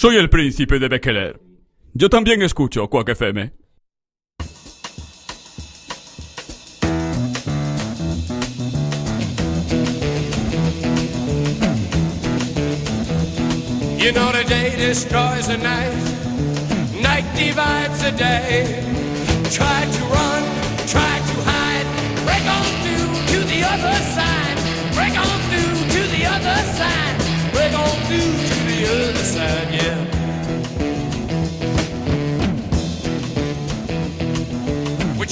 Soy el príncipe de Bekeler. Yo también escucho Quack FM. You know the day destroys the night, night divides the day. Try to run.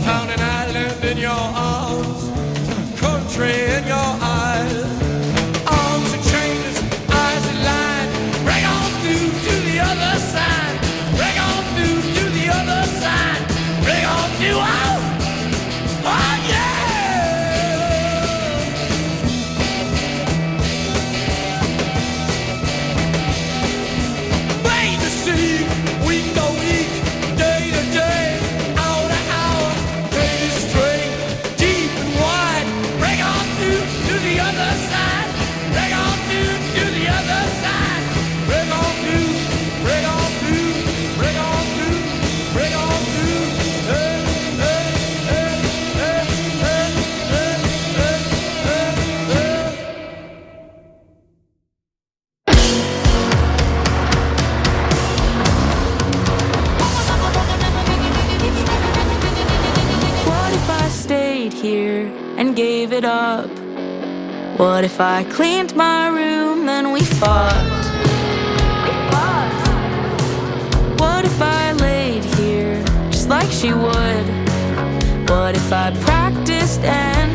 found an island in your arms, country. if I cleaned my room, then we fought. We fought. What if I laid here just like she would? What if I practiced and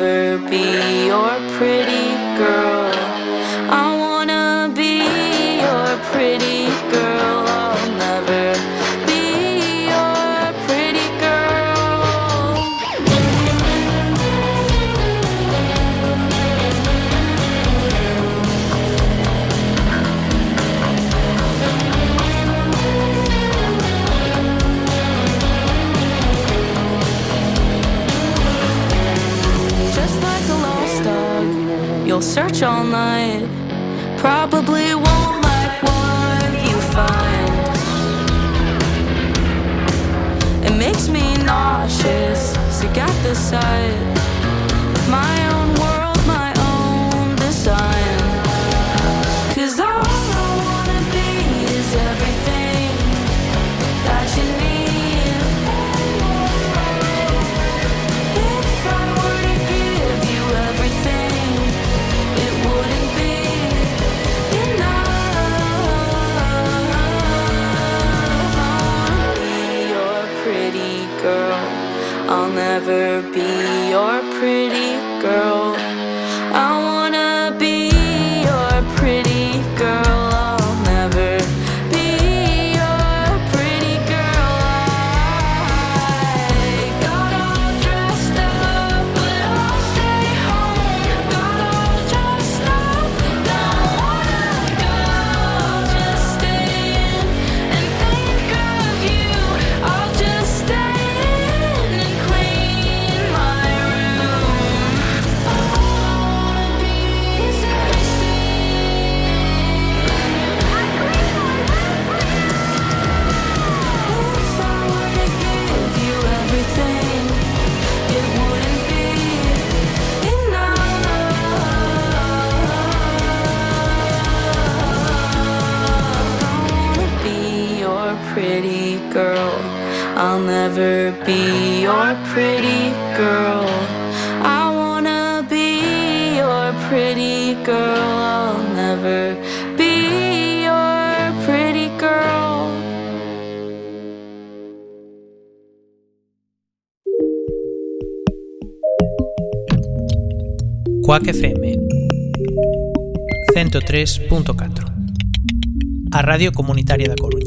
never be your pretty girl. search all night. Probably won't like what you find. It makes me nauseous, sick at the sight. your pretty girl. I wanna be your pretty girl. I'll never be your pretty girl. Quack FM 103.4 A Radio Comunitaria da Coruña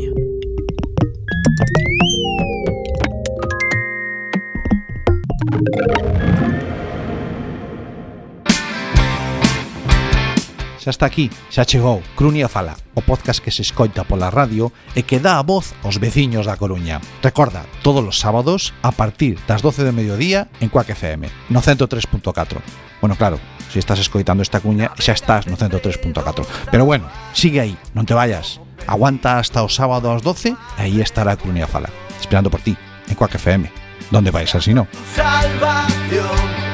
Xa está aquí, xa chegou Crunia Fala, o podcast que se escoita pola radio e que dá a voz aos veciños da Coruña. Recorda, todos os sábados a partir das 12 de mediodía en Cuac FM, no 103.4. Bueno, claro, se estás escoitando esta cuña xa estás no 103.4. Pero bueno, sigue aí, non te vayas. Aguanta hasta o sábado ás 12 e aí estará Crunia Fala, esperando por ti en Cuac FM. Donde vais así no? Salvación.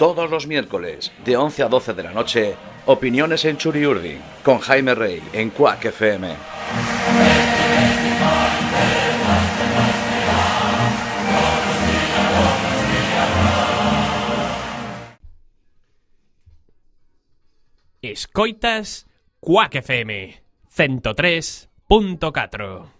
Todos los miércoles, de 11 a 12 de la noche, opiniones en Churiurdi, con Jaime Rey, en Quack FM. Escoitas Quack FM 103.4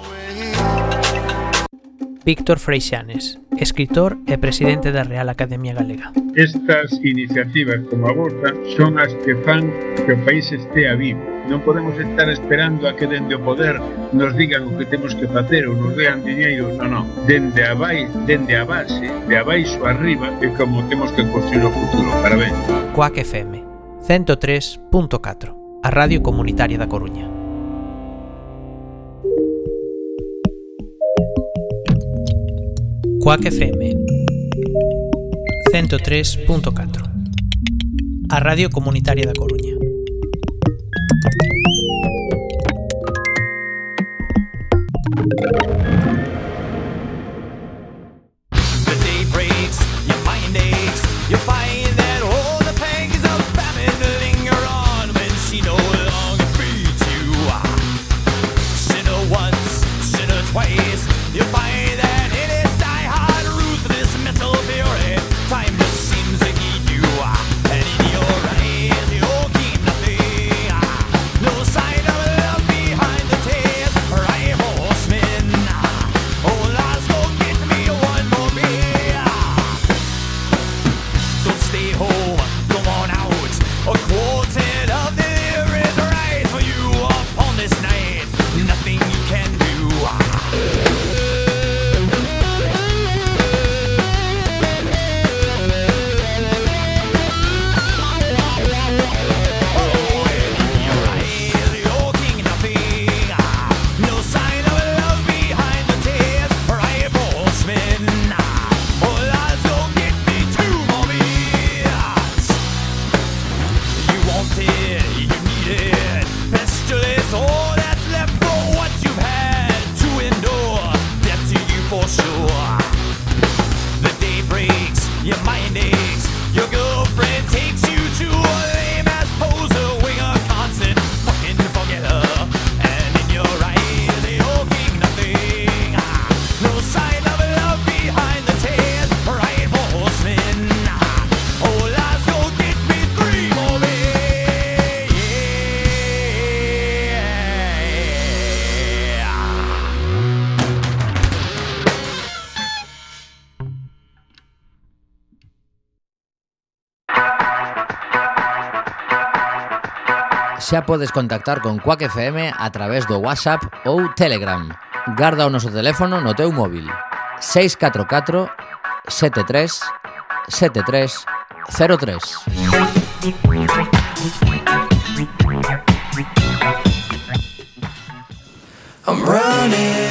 Víctor Freixanes, escritor e presidente da Real Academia Galega. Estas iniciativas como a vosa son as que fan que o país estea vivo. Non podemos estar esperando a que dende o poder nos digan o que temos que facer ou nos dean diñeiro, non, non. Dende a, vai, dende a base, de abaixo arriba, é como temos que construir o futuro. Parabéns. Coac FM 103.4, a radio comunitaria da Coruña. Quack FM 103.4 A Radio Comunitaria da Coruña xa podes contactar con Quack FM a través do WhatsApp ou Telegram. Garda o noso teléfono no teu móvil 644 73 73 03. I'm running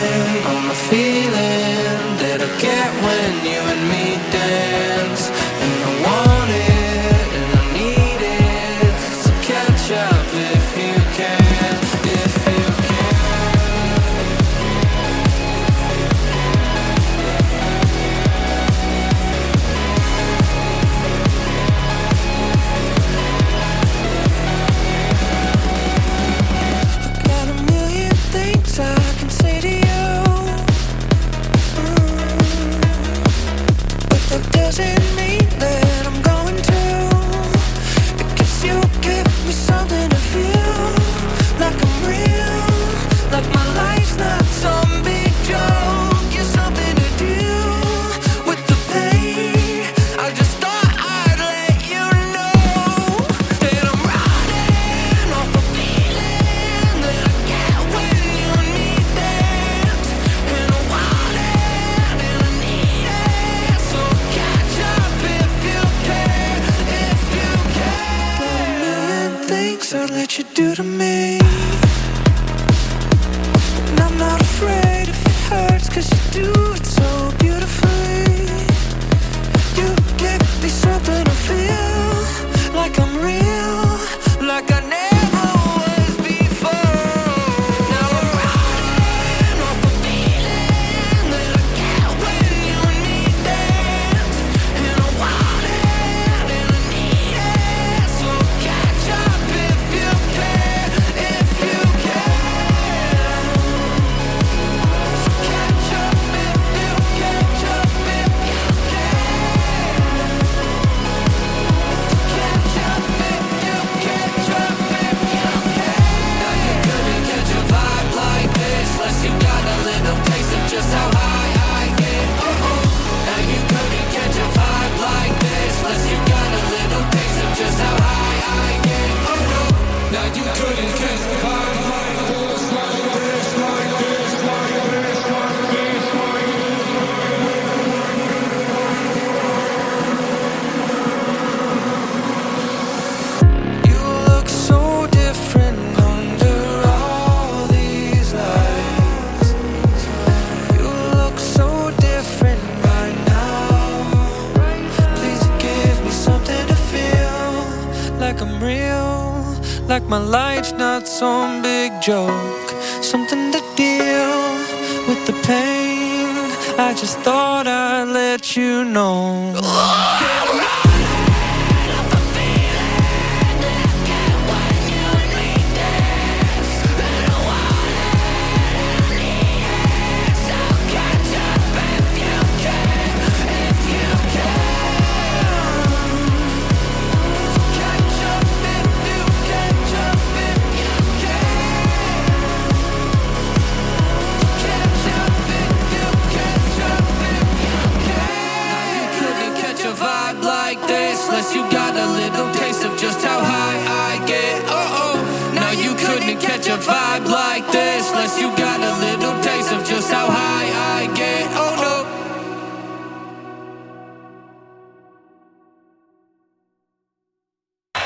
vibe like this unless you got a little taste of just how high I get. Oh no.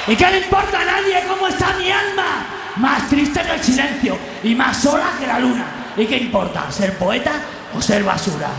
¿Y qué le importa a nadie cómo está mi alma? Más triste que el silencio y más sola que la luna. ¿Y qué importa, ser poeta o ser basura?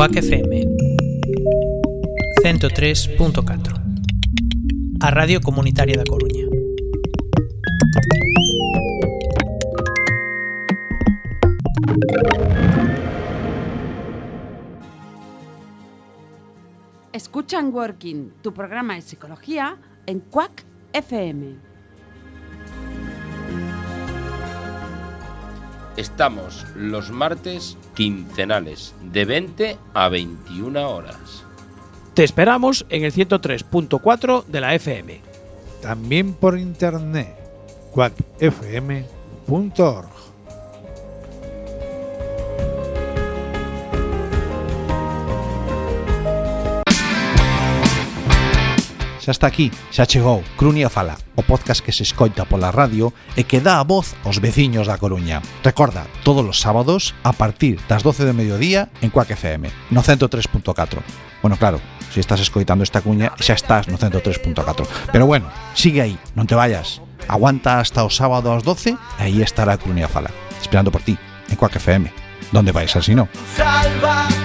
Quack FM A Radio Comunitaria da Coruña. Escuchan Working, tu programa de psicología en Quack FM Estamos los martes quincenales de 20 a 21 horas. Te esperamos en el 103.4 de la FM. También por internet, quackfm.org. Xa está aquí, xa chegou Crunia Fala, o podcast que se escoita pola radio e que dá a voz aos veciños da Coruña. Recorda, todos os sábados a partir das 12 de mediodía en Cuac FM, no 103.4. Bueno, claro, se estás escoitando esta cuña xa estás no 103.4. Pero bueno, sigue aí, non te vayas. Aguanta hasta o sábado ás 12 e aí estará Crunia Fala, esperando por ti en Cuac FM. Donde vais así no. Salva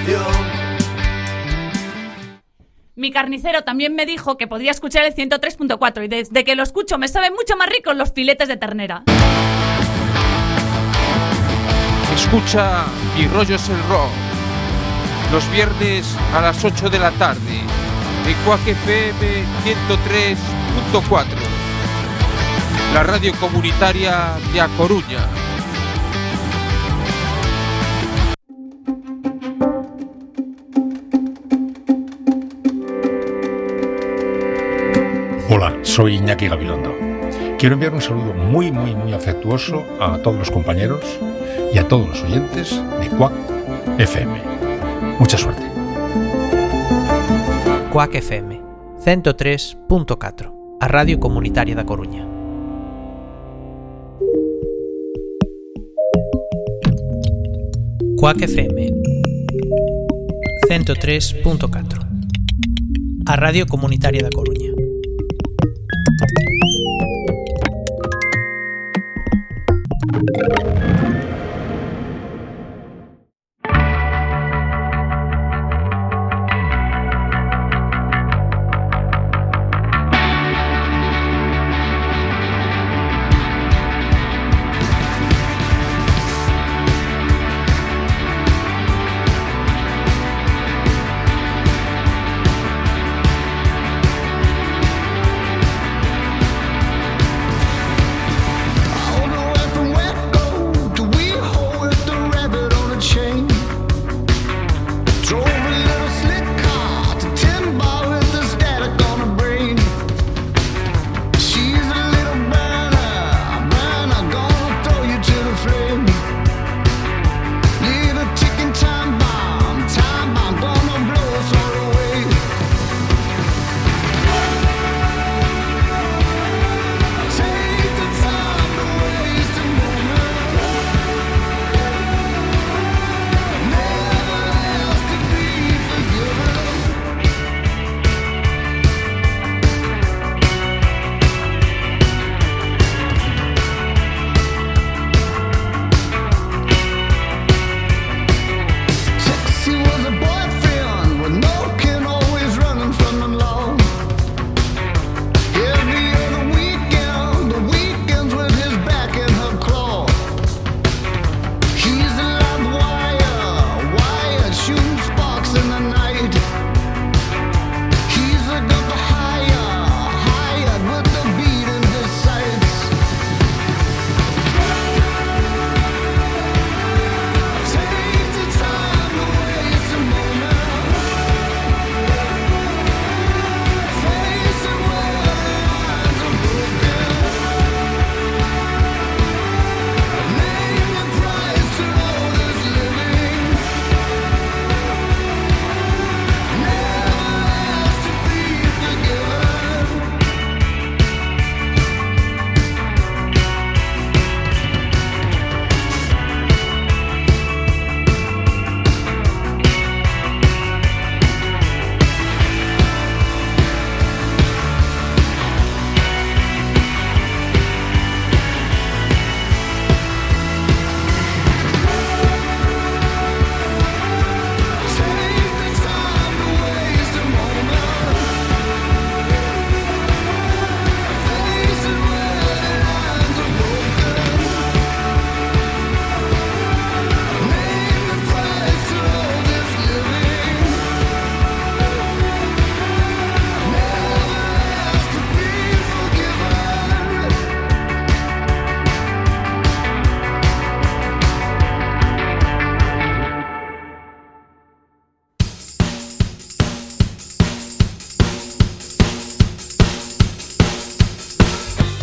Mi carnicero también me dijo que podía escuchar el 103.4 y desde que lo escucho me saben mucho más ricos los filetes de ternera. Escucha Mi rollo es el rock. Los viernes a las 8 de la tarde. En FM 103.4. La radio comunitaria de A Coruña. Soy Iñaki Gabilondo. Quiero enviar un saludo muy, muy, muy afectuoso a todos los compañeros y a todos los oyentes de Quack FM. Mucha suerte. Quack FM 103.4 A Radio Comunitaria da Coruña Quack FM 103.4 A Radio Comunitaria da Coruña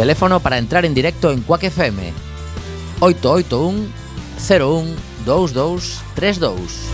Teléfono para entrar en directo en Quack FM 881 01 2232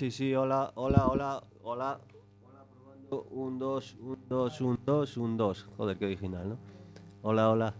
sí, sí, hola, hola, hola, hola. Hola, probando. Un, dos, un, dos, un, dos, un, dos. Joder, qué original, ¿no? Hola, hola.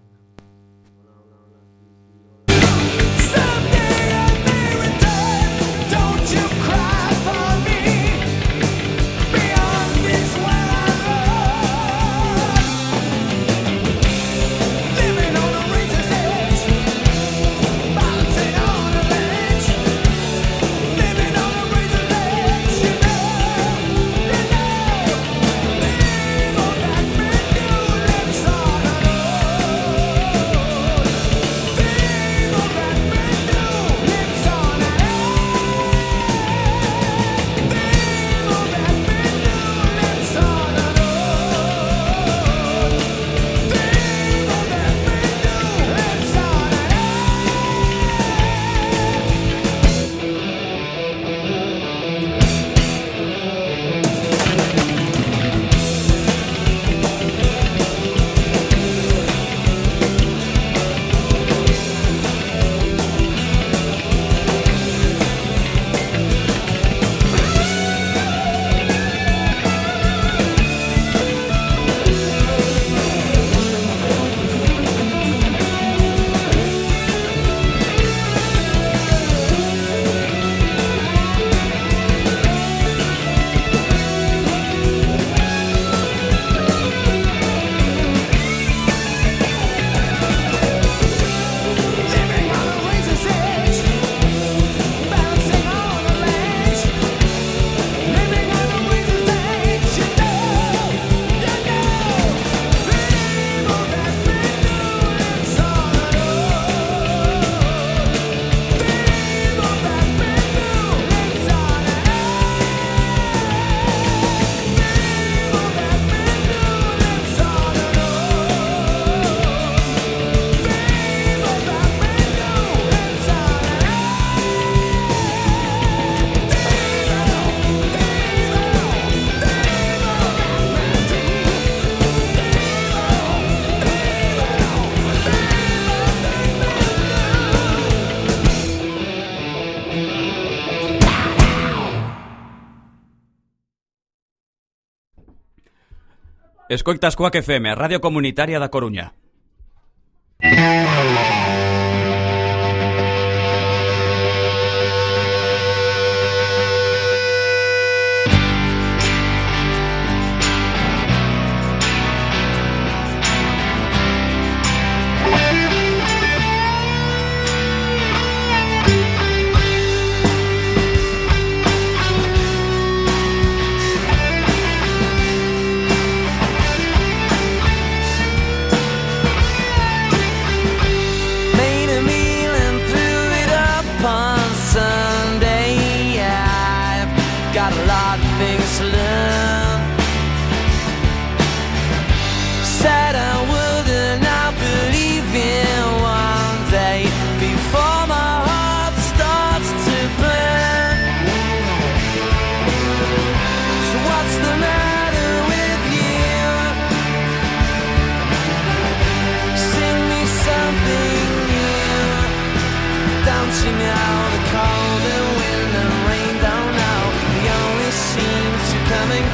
Escoitas Coac FM, Radio Comunitaria da Coruña.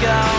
go.